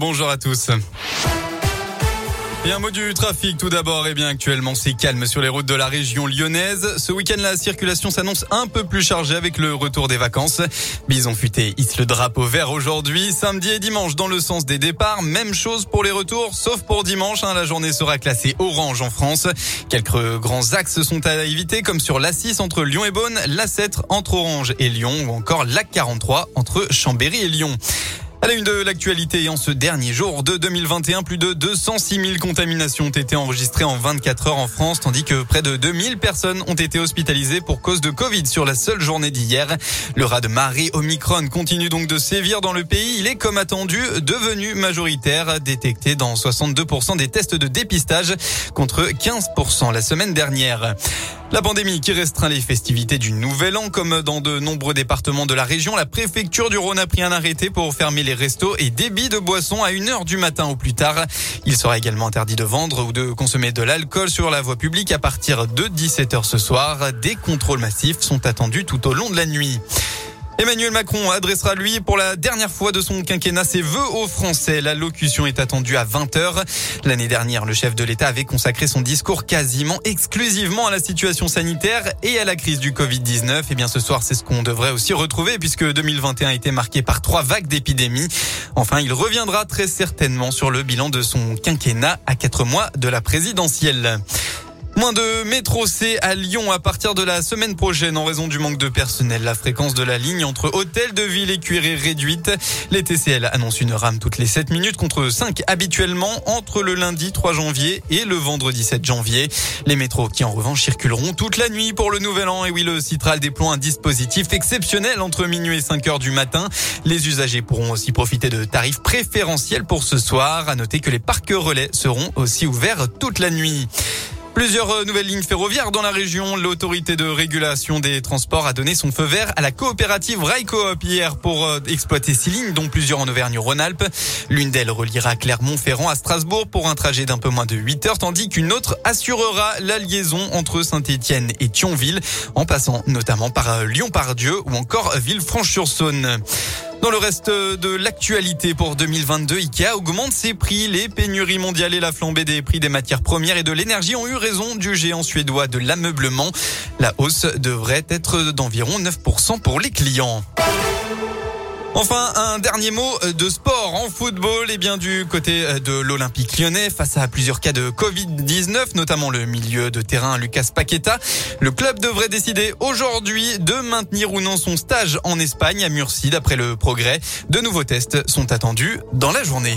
bonjour à tous. Et un mot du trafic tout d'abord. Eh bien, actuellement, c'est calme sur les routes de la région lyonnaise. Ce week-end, la circulation s'annonce un peu plus chargée avec le retour des vacances. Bison futé hisse le drapeau vert aujourd'hui. Samedi et dimanche, dans le sens des départs. Même chose pour les retours, sauf pour dimanche. Hein, la journée sera classée orange en France. Quelques grands axes sont à éviter, comme sur l'A6 entre Lyon et Beaune, l'A7 entre Orange et Lyon, ou encore l'A43 entre Chambéry et Lyon. À la une de l'actualité, en ce dernier jour de 2021, plus de 206 000 contaminations ont été enregistrées en 24 heures en France, tandis que près de 2000 personnes ont été hospitalisées pour cause de Covid sur la seule journée d'hier. Le rat de Marie Omicron continue donc de sévir dans le pays. Il est, comme attendu, devenu majoritaire, détecté dans 62% des tests de dépistage contre 15% la semaine dernière. La pandémie qui restreint les festivités du Nouvel An, comme dans de nombreux départements de la région, la préfecture du Rhône a pris un arrêté pour fermer les restos et débits de boissons à 1h du matin au plus tard. Il sera également interdit de vendre ou de consommer de l'alcool sur la voie publique à partir de 17h ce soir. Des contrôles massifs sont attendus tout au long de la nuit. Emmanuel Macron adressera lui pour la dernière fois de son quinquennat ses vœux aux Français. La locution est attendue à 20h. L'année dernière, le chef de l'État avait consacré son discours quasiment exclusivement à la situation sanitaire et à la crise du Covid-19. Et eh bien ce soir, c'est ce qu'on devrait aussi retrouver puisque 2021 a été marqué par trois vagues d'épidémie. Enfin, il reviendra très certainement sur le bilan de son quinquennat à quatre mois de la présidentielle. Moins de métro C à Lyon à partir de la semaine prochaine en raison du manque de personnel. La fréquence de la ligne entre hôtel de ville et cuir est réduite. Les TCL annoncent une rame toutes les 7 minutes contre 5 habituellement entre le lundi 3 janvier et le vendredi 7 janvier. Les métros qui en revanche circuleront toute la nuit pour le nouvel an. Et oui, le Citral déploie un dispositif exceptionnel entre minuit et 5 heures du matin. Les usagers pourront aussi profiter de tarifs préférentiels pour ce soir. À noter que les parcs relais seront aussi ouverts toute la nuit. Plusieurs euh, nouvelles lignes ferroviaires dans la région. L'autorité de régulation des transports a donné son feu vert à la coopérative Railcoop hier pour euh, exploiter ces lignes, dont plusieurs en Auvergne-Rhône-Alpes. L'une d'elles reliera Clermont-Ferrand à Strasbourg pour un trajet d'un peu moins de 8 heures, tandis qu'une autre assurera la liaison entre Saint-Étienne et Thionville, en passant notamment par euh, Lyon-Pardieu ou encore Villefranche-sur-Saône. Dans le reste de l'actualité pour 2022, Ikea augmente ses prix. Les pénuries mondiales et la flambée des prix des matières premières et de l'énergie ont eu raison du géant suédois de l'ameublement. La hausse devrait être d'environ 9% pour les clients. Enfin, un dernier mot de sport en football et bien du côté de l'Olympique lyonnais face à plusieurs cas de Covid-19, notamment le milieu de terrain Lucas Paqueta. Le club devrait décider aujourd'hui de maintenir ou non son stage en Espagne à Murcie d'après le progrès. De nouveaux tests sont attendus dans la journée.